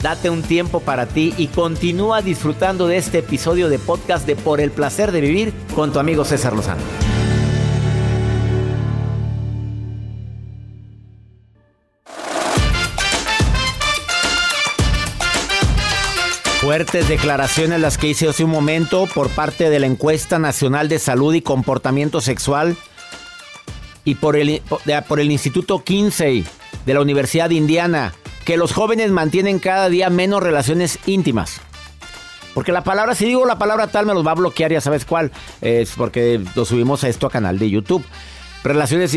Date un tiempo para ti y continúa disfrutando de este episodio de podcast de Por el placer de vivir con tu amigo César Lozano. Fuertes declaraciones las que hice hace un momento por parte de la encuesta nacional de salud y comportamiento sexual y por el, por el Instituto Kinsey de la Universidad de Indiana que los jóvenes mantienen cada día menos relaciones íntimas. Porque la palabra, si digo la palabra tal, me los va a bloquear, ya sabes cuál. Es porque lo subimos a esto a canal de YouTube. Relaciones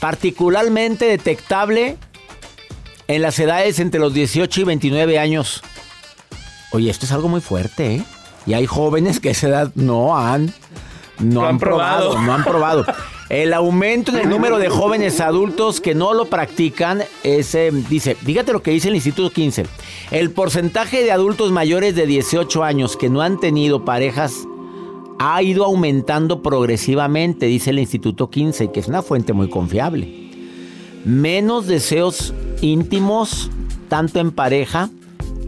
particularmente detectable en las edades entre los 18 y 29 años. Oye, esto es algo muy fuerte, ¿eh? Y hay jóvenes que a esa edad no han, no, han, probado, no han probado. El aumento en el número de jóvenes adultos que no lo practican es, eh, dice, fíjate lo que dice el Instituto 15. El porcentaje de adultos mayores de 18 años que no han tenido parejas ha ido aumentando progresivamente, dice el Instituto 15, que es una fuente muy confiable. Menos deseos íntimos, tanto en pareja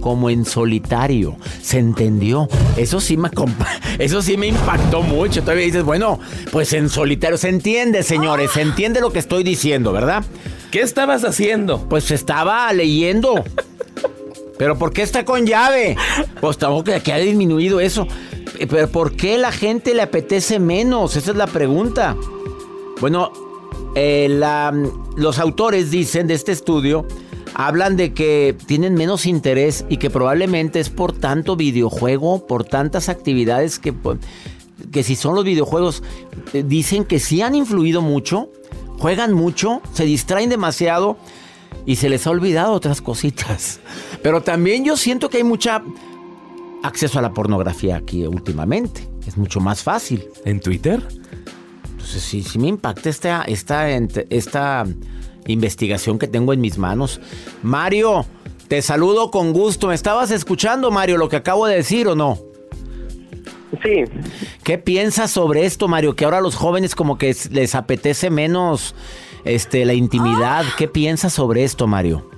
como en solitario. ¿Se entendió? Eso sí me eso sí me impactó mucho. Todavía dices, bueno, pues en solitario se entiende, señores, se entiende lo que estoy diciendo, ¿verdad? ¿Qué estabas haciendo? Pues estaba leyendo. ¿Pero por qué está con llave? Pues tampoco que ha disminuido eso. ¿Pero por qué la gente le apetece menos? Esa es la pregunta. Bueno, eh, los autores dicen de este estudio hablan de que tienen menos interés y que probablemente es por tanto videojuego, por tantas actividades que, que si son los videojuegos, eh, dicen que sí han influido mucho, juegan mucho, se distraen demasiado y se les ha olvidado otras cositas. Pero también yo siento que hay mucha acceso a la pornografía aquí últimamente. Es mucho más fácil. ¿En Twitter? Entonces sí, sí me impacta esta, esta, esta investigación que tengo en mis manos. Mario, te saludo con gusto. ¿Me estabas escuchando, Mario, lo que acabo de decir o no? Sí. ¿Qué piensas sobre esto, Mario? Que ahora los jóvenes como que les apetece menos este, la intimidad. ¿Qué piensas sobre esto, Mario?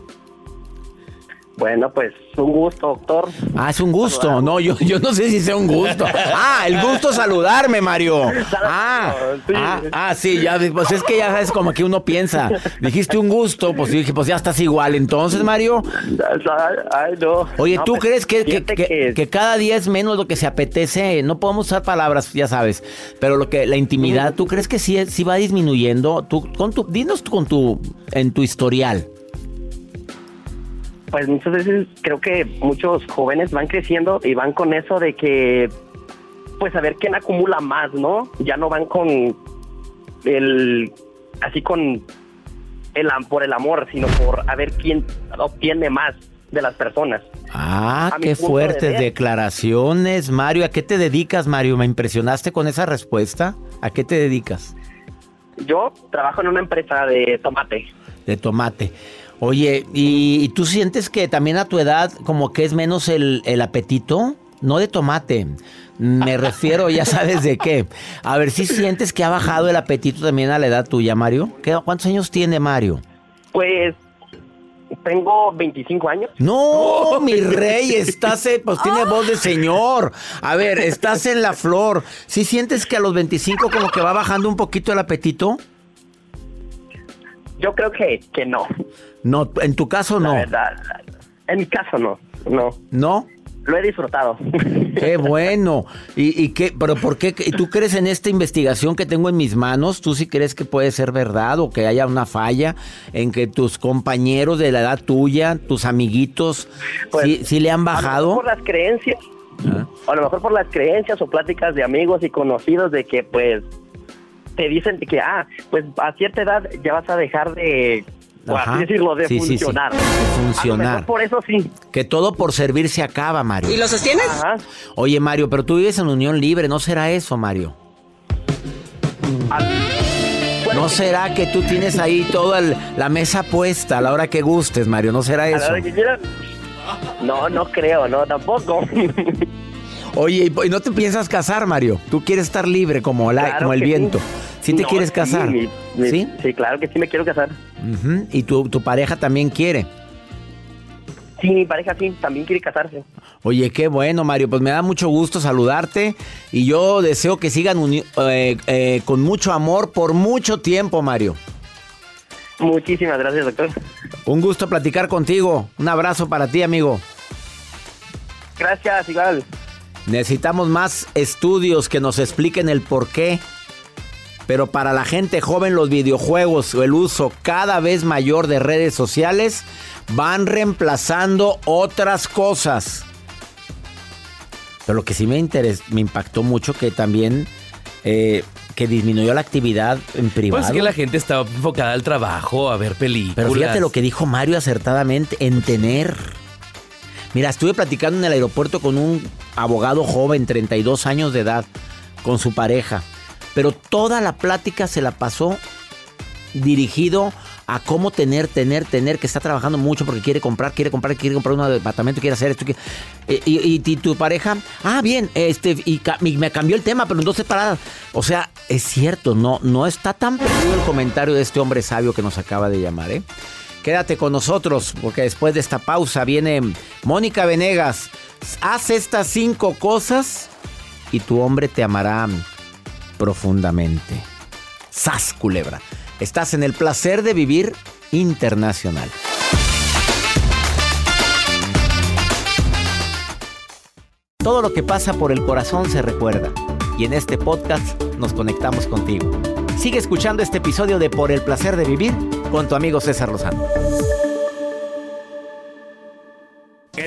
Bueno, pues un gusto, doctor. Ah, es un gusto. No, yo, yo no sé si sea un gusto. Ah, el gusto saludarme, Mario. Ah, ah, ah, sí, ya, pues es que ya sabes como que uno piensa. Dijiste un gusto, pues dije, pues ya estás igual. Entonces, Mario. Ay, no. Oye, ¿tú pues, crees que, que, cada día es menos lo que se apetece? No podemos usar palabras, ya sabes. Pero lo que la intimidad, ¿tú crees que sí, sí va disminuyendo? Tú, con tu, dinos con tu, en tu historial pues muchas veces creo que muchos jóvenes van creciendo y van con eso de que, pues a ver quién acumula más, ¿no? Ya no van con el, así con el por el amor, sino por a ver quién obtiene más de las personas. Ah, qué fuertes declaraciones, Mario. ¿A qué te dedicas, Mario? Me impresionaste con esa respuesta. ¿A qué te dedicas? Yo trabajo en una empresa de tomate. De tomate. Oye, ¿y, tú sientes que también a tu edad como que es menos el, apetito? No de tomate, me refiero, ya sabes de qué. A ver si sientes que ha bajado el apetito también a la edad tuya, Mario. ¿Cuántos años tiene Mario? Pues tengo 25 años. No, mi rey, estás, pues tiene voz de señor. A ver, estás en la flor. ¿Sí sientes que a los 25 como que va bajando un poquito el apetito? Yo creo que, que no. No, en tu caso no. en mi caso no, no. ¿No? Lo he disfrutado. Qué bueno. ¿Y, y qué? ¿Pero por qué? ¿Tú crees en esta investigación que tengo en mis manos? ¿Tú sí crees que puede ser verdad o que haya una falla en que tus compañeros de la edad tuya, tus amiguitos, pues, sí, le han bajado? por las creencias. ¿Ah? a lo mejor por las creencias o pláticas de amigos y conocidos de que pues te dicen que, ah, pues a cierta edad ya vas a dejar de por Ajá. así decirlo, de Sí, sí, sí. funcionar. De A lo funcionar. mejor por eso sí. Que todo por servir se acaba, Mario. lo sostienes? Ajá. Oye, Mario, pero tú vives en unión libre, ¿no será eso, Mario? ¿No será que tú tienes ahí toda el- la mesa puesta a la hora que gustes, Mario? ¿No será a la eso? hora que quieran. No, no creo, no, tampoco. Oye, ¿y y no te piensas casar, Mario? Tú quieres estar libre como, la- Claro como el que sí. ¿Sí te No, quieres casar? ¿Sí? Sí, claro que sí me quiero casar. Y tu, tu pareja también quiere. Sí, mi pareja sí, también quiere casarse. Oye, qué bueno, Mario. Pues me da mucho gusto saludarte y yo deseo que sigan eh, eh, con mucho amor por mucho tiempo, Mario. Muchísimas gracias, doctor. Un gusto platicar contigo. Un abrazo para ti, amigo. Gracias, igual. Necesitamos más estudios que nos expliquen el por qué. Pero para la gente joven los videojuegos o el uso cada vez mayor de redes sociales van reemplazando otras cosas. Pero lo que sí me interes- me impactó mucho que también eh, que disminuyó la actividad en privado. Pues que la gente estaba enfocada al trabajo, a ver películas. Pero fíjate lo que dijo Mario acertadamente, en tener. Mira, estuve platicando en el aeropuerto con un abogado joven, 32 años de edad, con su pareja. Pero toda la plática se la pasó dirigido a cómo tener, tener, tener, que está trabajando mucho porque quiere comprar, quiere comprar, quiere comprar un departamento, quiere hacer esto. quiere- Eh, Y, tu pareja, ah, bien, este, y me cambió el tema, pero en dos separadas. O sea, es cierto, no, no está tan perdido el comentario de este hombre sabio que nos acaba de llamar, ¿eh? Quédate con nosotros, porque después de esta pausa viene Mónica Venegas. Haz estas cinco cosas y tu hombre te amará profundamente. ¡Sas, culebra! Estás en el placer de vivir internacional. Todo lo que pasa por el corazón se recuerda. Y en este podcast nos conectamos contigo. Sigue escuchando este episodio de Por el placer de vivir con tu amigo César Lozano.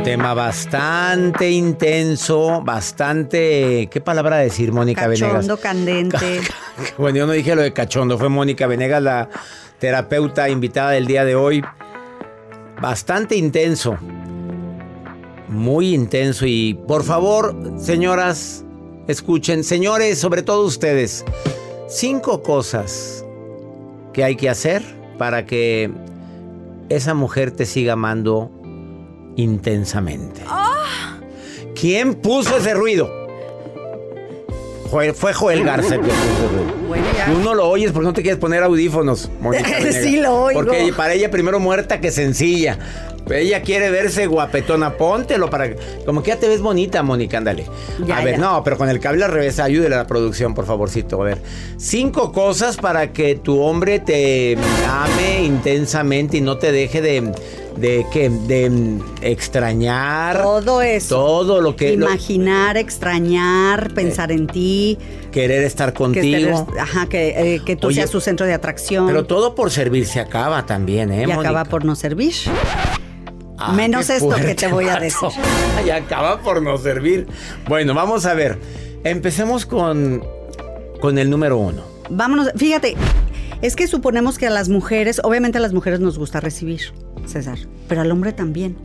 Un tema bastante intenso, bastante... ¿Qué palabra decir, Mónica Venegas? Cachondo, candente. Bueno, yo no dije lo de cachondo, fue Mónica Venegas, la terapeuta invitada del día de hoy. Bastante intenso. Muy intenso y por favor, señoras, escuchen, señores, sobre todo ustedes, cinco cosas que hay que hacer para que esa mujer te siga amando intensamente. ¿Quién puso ese ruido? Joel- fue Joel Garza el que puso ese ruido. Bueno, ya. Tú no lo oyes porque no te quieres poner audífonos. Sí lo oigo. Porque para ella primero muerta que sencilla. Ella quiere verse guapetona. Póntelo para... Como que ya te ves bonita, Mónica, ándale. Ya, a ver, ya. no, pero con el cable al revés, ayúdele a la producción, por favorcito. A ver, cinco cosas para que tu hombre te ame intensamente y no te deje de... ¿De qué? De mm, extrañar. Todo eso. Todo lo que... lo- Imaginar, extrañar, pensar en ti. querer estar Que, contigo. estés- ajá, que, eh, que tú Oye, seas su centro de atracción. Pero todo por servir se acaba también, ¿eh, y acaba por no servir. Ah, Menos esto que te voy a decir. y acaba por no servir. Bueno, vamos a ver. Empecemos con, con el número uno. Vámonos, fíjate, es que suponemos que a las mujeres, obviamente a las mujeres nos gusta recibir, César, pero al hombre también,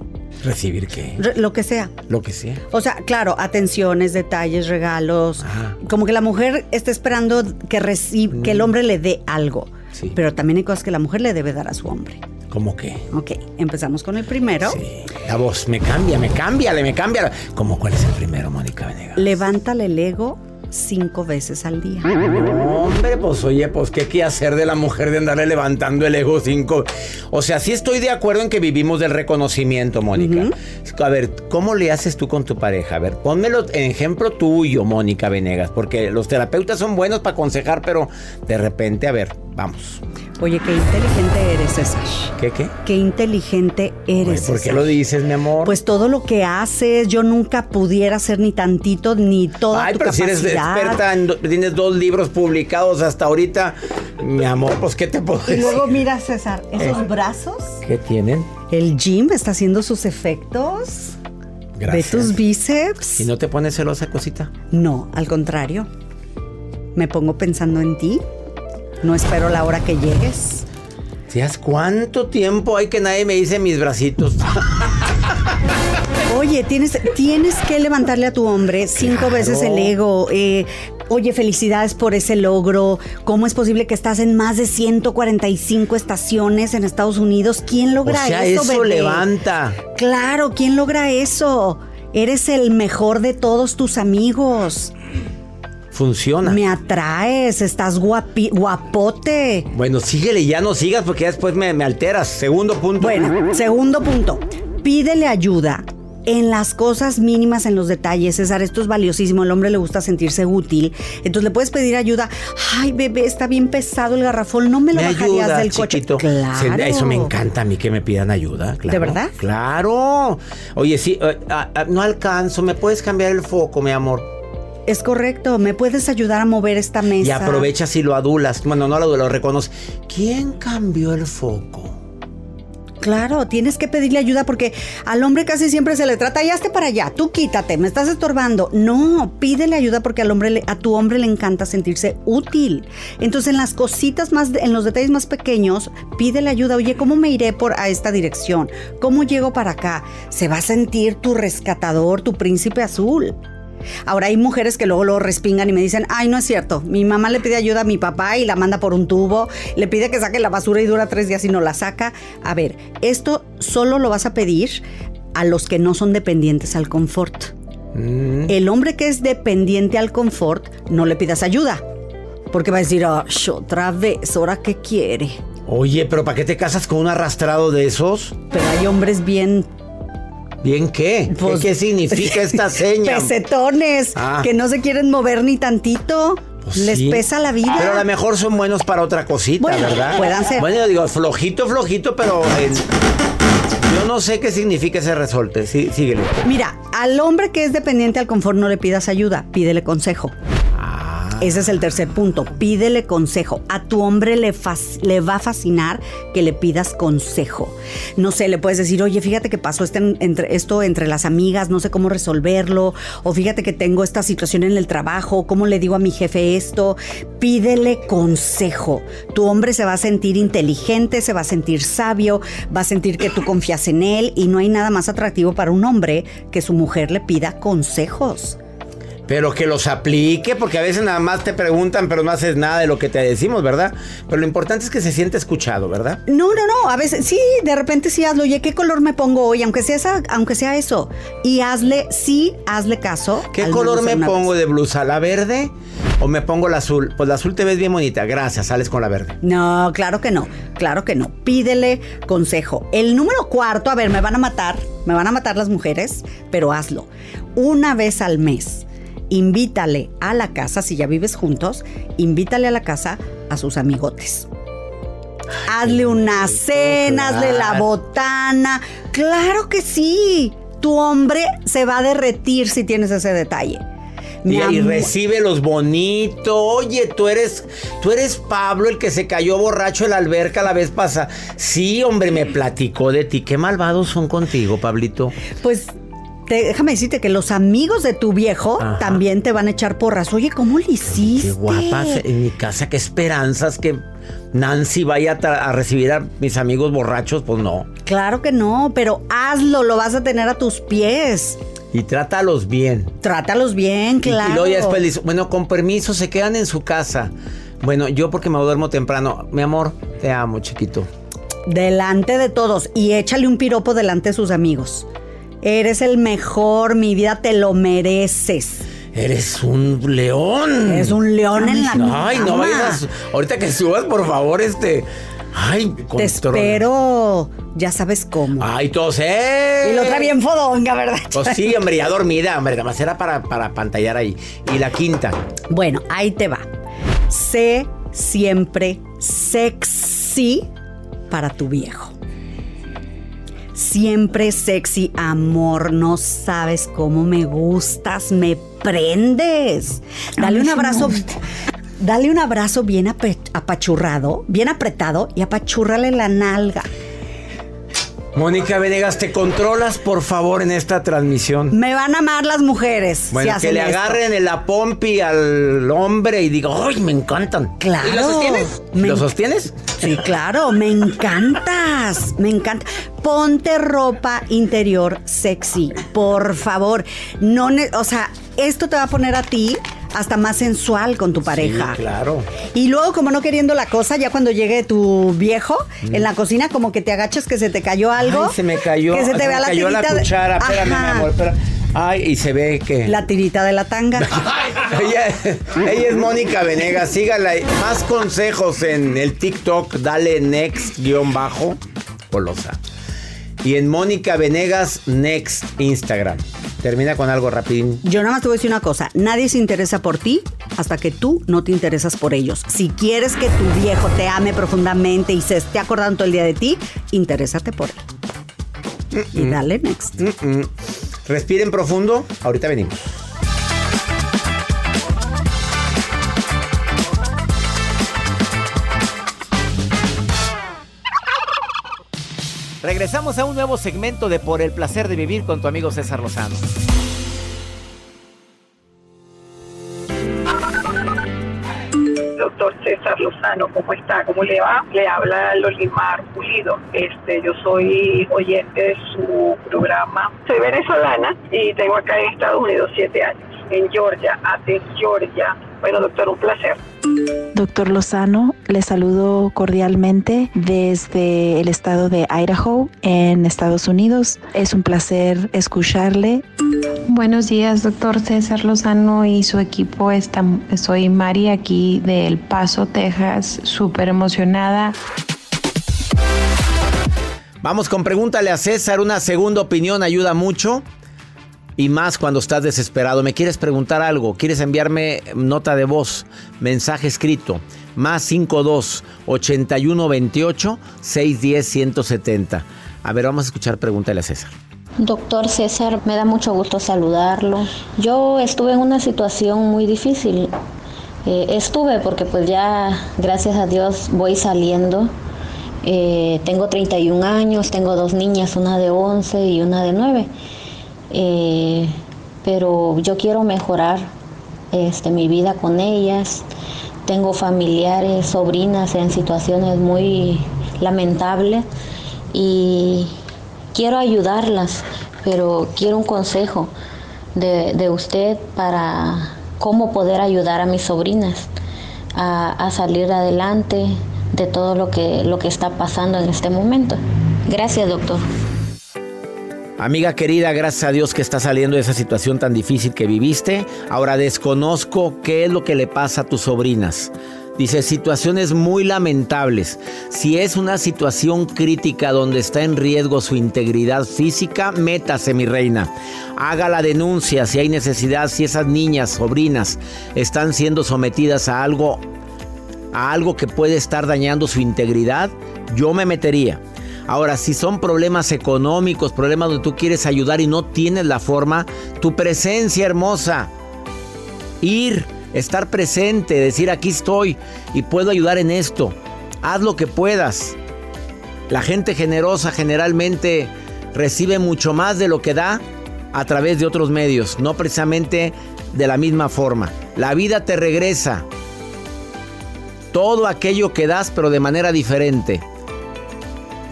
¿Recibir qué? Re- lo que sea. Lo que sea. O sea, claro, atenciones, detalles, regalos. Ajá. Como que la mujer está esperando que, reci- que el hombre le dé algo. Sí. Pero también hay cosas que la mujer le debe dar a su hombre. ¿Cómo qué? Ok, empezamos con el primero. Sí. La voz, me cambia, me cambia, me cambia. ¿Cómo cuál es el primero, Mónica Venegas? Levántale el ego cinco veces al día. Hombre, pues oye, pues qué quiere hacer de la mujer de andarle levantando el ego cinco. O sea, sí estoy de acuerdo en que vivimos del reconocimiento, Mónica. A ver, ¿cómo le haces tú con tu pareja? A ver, pónmelo en ejemplo tuyo, Mónica Venegas, porque los terapeutas son buenos para aconsejar, pero de repente, a ver, vamos. Oye, qué inteligente eres, César. ¿Qué, qué? Qué inteligente eres. ¿Por qué lo dices, mi amor? Pues todo lo que haces, yo nunca pudiera hacer ni tantito, ni toda Ay, tu pero si eres capacidad. Experta, en do- tienes dos libros publicados hasta ahorita, mi amor, pues ¿qué te puedo Y decir? luego mira, César, esos Eh. brazos, ¿Qué tienen? el gym está haciendo sus efectos. Gracias. Ve tus bíceps. ¿Y no te pones celosa, cosita? No, al contrario. Me pongo pensando en ti. No espero la hora que llegues. ¿Sabes cuánto tiempo hay que nadie me dice mis bracitos? Oye, tienes, tienes que levantarle a tu hombre cinco Claro. veces el ego. eh, oye, felicidades por ese logro. ¿Cómo es posible que estás en más de 145 estaciones en Estados Unidos? ¿Quién O logra sea, eso, eso bebé? levanta. Claro, ¿quién logra eso? Eres el mejor de todos tus amigos. Funciona. Me atraes, estás guapi- guapote. Bueno, síguele, ya no sigas porque ya después me, me alteras. Segundo punto. Bueno, segundo punto. Pídele ayuda en las cosas mínimas, en los detalles. César, esto es valiosísimo. Al hombre le gusta sentirse útil. Entonces le puedes pedir ayuda. Ay, bebé, está bien pesado el garrafón. No me lo me bajarías ayuda, del coche. chiquito. Claro. Se- Eso me encanta a mí que me pidan ayuda. claro. ¿De verdad? Claro. Oye, sí, eh, no alcanzo. ¿Me puedes cambiar el foco, mi amor? Es correcto. ¿Me puedes ayudar a mover esta mesa? Y aprovechas y lo adulas. Bueno, no lo adulas, lo reconoces. ¿Quién cambió el foco? Claro, tienes que pedirle ayuda porque al hombre casi siempre se le trata, ya esté para allá, tú quítate, me estás estorbando. No, pídele ayuda porque al hombre a tu hombre le encanta sentirse útil. Entonces, en las cositas más, en los detalles más pequeños, pídele ayuda. Oye, ¿cómo me iré por a esta dirección? ¿Cómo llego para acá? Se va a sentir tu rescatador, tu príncipe azul. Ahora hay mujeres que luego lo respingan y me dicen, ay, no es cierto, mi mamá le pide ayuda a mi papá y la manda por un tubo, le pide que saque la basura y dura tres días y no la saca. A ver, esto solo lo vas a pedir a los que no son dependientes al confort. Mm. El hombre que es dependiente al confort, no le pidas ayuda. Porque va a decir, "Ah, otra vez, ¿ahora qué quiere? Oye, pero ¿para qué te casas con un arrastrado de esos? Pero hay hombres bien ¿Bien qué? ¿Qué- Pues- ¿Qué, significa esta seña? pesetones, Ah. que no se quieren mover ni tantito. Pues Les sí. pesa la vida. Pero a lo mejor son buenos para otra cosita, Bueno, ¿verdad? puedan ser. Bueno, yo digo, flojito, flojito, pero eh, yo no sé qué significa ese resorte. Sí, síguele. Mira, al hombre que es dependiente al confort no le pidas ayuda, pídele consejo. Ese es el tercer punto. Pídele consejo. A tu hombre le, le va a fascinar que le pidas consejo. No sé, le puedes decir, oye, fíjate que pasó este, esto entre las amigas, no sé cómo resolverlo. O fíjate que tengo esta situación en el trabajo, ¿cómo le digo a mi jefe esto? Pídele consejo. Tu hombre se va a sentir inteligente, se va a sentir sabio, va a sentir que tú confías en él y no hay nada más atractivo para un hombre que su mujer le pida consejos. Pero que los aplique, porque a veces nada más te preguntan, pero no haces nada de lo que te decimos, ¿verdad? Pero lo importante es que se siente escuchado, ¿verdad? No, no, no. A veces sí, de repente sí hazlo. Oye, ¿qué color me pongo hoy? Aunque sea, esa- aunque sea eso. Y hazle, sí, hazle caso. ¿Qué color me pongo vez. de blusa? ¿La verde o me pongo la azul? Pues la azul te ves bien bonita. Gracias, sales con la verde. No, claro que no. Claro que no. Pídele consejo. El número cuarto, a ver, me van a matar. Me van a matar las mujeres, pero hazlo. Una vez al mes. Invítale a la casa, si ya vives juntos, invítale a la casa a sus amigotes. Hazle una cena, hazle la botana. Claro que sí. Tu hombre se va a derretir si tienes ese detalle. Mi Y, y recibe los bonitos. Oye, tú eres, tú eres Pablo, el que se cayó borracho en la alberca la vez pasada. Sí, hombre, me platicó de ti. Qué malvados son contigo, Pablito. Pues te- déjame decirte que los amigos de tu viejo Ajá. también te van a echar porras. Oye, ¿cómo le hiciste? Qué guapas en mi casa, qué esperanzas que Nancy vaya a, recibir a mis amigos borrachos. Pues no. Claro que no, pero hazlo, lo vas a tener a tus pies. Y trátalos bien. Trátalos bien, Y- claro. Y, luego ya después le dice, bueno, con permiso, se quedan en su casa. Bueno, yo porque me duermo temprano. Mi amor, te amo, chiquito. Delante de todos y échale un piropo delante de sus amigos. Eres el mejor, mi vida, te lo mereces. Eres un león. Es un león en la Ay, no vayas. Ahorita que subas, por favor, este. Ay, Te controla. espero, ya sabes cómo. Ay, tose. Y lo otra bien fodonga, ¿verdad? Pues sí, hombre, ya dormida, hombre, nada más era para, para pantallar ahí. Y la quinta. Bueno, ahí te va. Sé siempre sexy para tu viejo. Siempre sexy, amor. No sabes cómo me gustas, me prendes. Dale un abrazo. Dale un abrazo bien apachurrado, bien apretado y apachúrrale la nalga. Mónica Venegas, ¿te controlas, por favor, en esta transmisión? Me van a amar las mujeres. si Bueno, que le esto. agarren en la pompi al hombre y diga, ¡ay, me encantan! Claro. ¿Y lo sostienes? Me- ¿Lo sostienes? Sí, claro, me encantas, me encanta. Ponte ropa interior sexy, por favor. No, o sea, esto te va a poner a ti hasta más sensual con tu pareja. Sí, claro. Y luego, como no queriendo la cosa, ya cuando llegue tu viejo en la cocina, como que te agachas que se te cayó algo. Mm. Ay, se me cayó. Que se te me vea la cayó la de- cuchara. Espérame, mi amor, espera. Ay, y se ve que. La tirita de la tanga. ella, ella es Mónica Venegas. Sígala. Más consejos en el TikTok. Dale next guion bajo. Colosa. Y en Mónica Venegas Next Instagram. Termina con algo rapidín. Yo nada más te voy a decir una cosa, nadie se interesa por ti hasta que tú no te interesas por ellos. Si quieres que tu viejo te ame profundamente y se esté acordando todo el día de ti, interésate por él. Y dale next. Mm. Respiren profundo. Ahorita venimos. Regresamos a un nuevo segmento de Por el placer de vivir con tu amigo César Lozano. Doctor César Lozano, ¿cómo está? ¿Cómo le va? Le habla Lolimar Pulido. Este, yo soy oyente de su programa. Soy venezolana y tengo acá en Estados Unidos siete años, en Georgia, Athens, Georgia. Bueno, doctor, un placer. Doctor Lozano, le saludo cordialmente desde el estado de Idaho, en Estados Unidos. Es un placer escucharle. Buenos días, doctor César Lozano y su equipo. Está- soy Mari aquí de El Paso, Texas, súper emocionada. Vamos con pregúntale a César. Una segunda opinión ayuda mucho. Y más cuando estás desesperado. ¿Me quieres preguntar algo? ¿Quieres enviarme nota de voz? Mensaje escrito. Más 52 81 28 610 170. A ver, vamos a escuchar pregúntale a César. Doctor César, me da mucho gusto saludarlo. Yo estuve en una situación muy difícil. Eh, estuve porque pues ya, gracias a Dios, voy saliendo. Eh, tengo 31 años, tengo dos niñas, una de 11 y una de 9. Eh, pero yo quiero mejorar este, mi vida con ellas. Tengo familiares, sobrinas en situaciones muy lamentables y quiero ayudarlas, pero quiero un consejo de, de usted para cómo poder ayudar a mis sobrinas a, a salir adelante de todo lo que, lo que está pasando en este momento. Gracias, doctor. Amiga querida, gracias a Dios que está saliendo de esa situación tan difícil que viviste. Ahora desconozco qué es lo que le pasa a tus sobrinas. Dice, situaciones muy lamentables. Si es una situación crítica donde está en riesgo su integridad física, métase, mi reina. Haga la denuncia si hay necesidad, si esas niñas, sobrinas, están siendo sometidas a algo, a algo que puede estar dañando su integridad, yo me metería. Ahora, si son problemas económicos, problemas donde tú quieres ayudar y no tienes la forma, tu presencia hermosa, ir, estar presente, decir aquí estoy y puedo ayudar en esto, haz lo que puedas. La gente generosa generalmente recibe mucho más de lo que da a través de otros medios, no precisamente de la misma forma. La vida te regresa todo aquello que das, pero de manera diferente.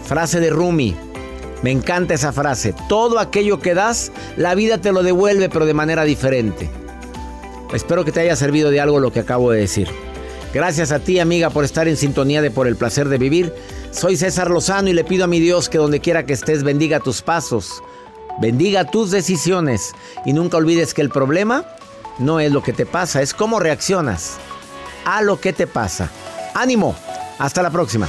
Frase de Rumi. Me encanta esa frase. Todo aquello que das, la vida te lo devuelve, pero de manera diferente. Espero que te haya servido de algo lo que acabo de decir. Gracias a ti, amiga, por estar en sintonía de Por el placer de vivir. Soy César Lozano y le pido a mi Dios que donde quiera que estés bendiga tus pasos, bendiga tus decisiones y nunca olvides que el problema no es lo que te pasa, es cómo reaccionas a lo que te pasa. Ánimo, hasta la próxima.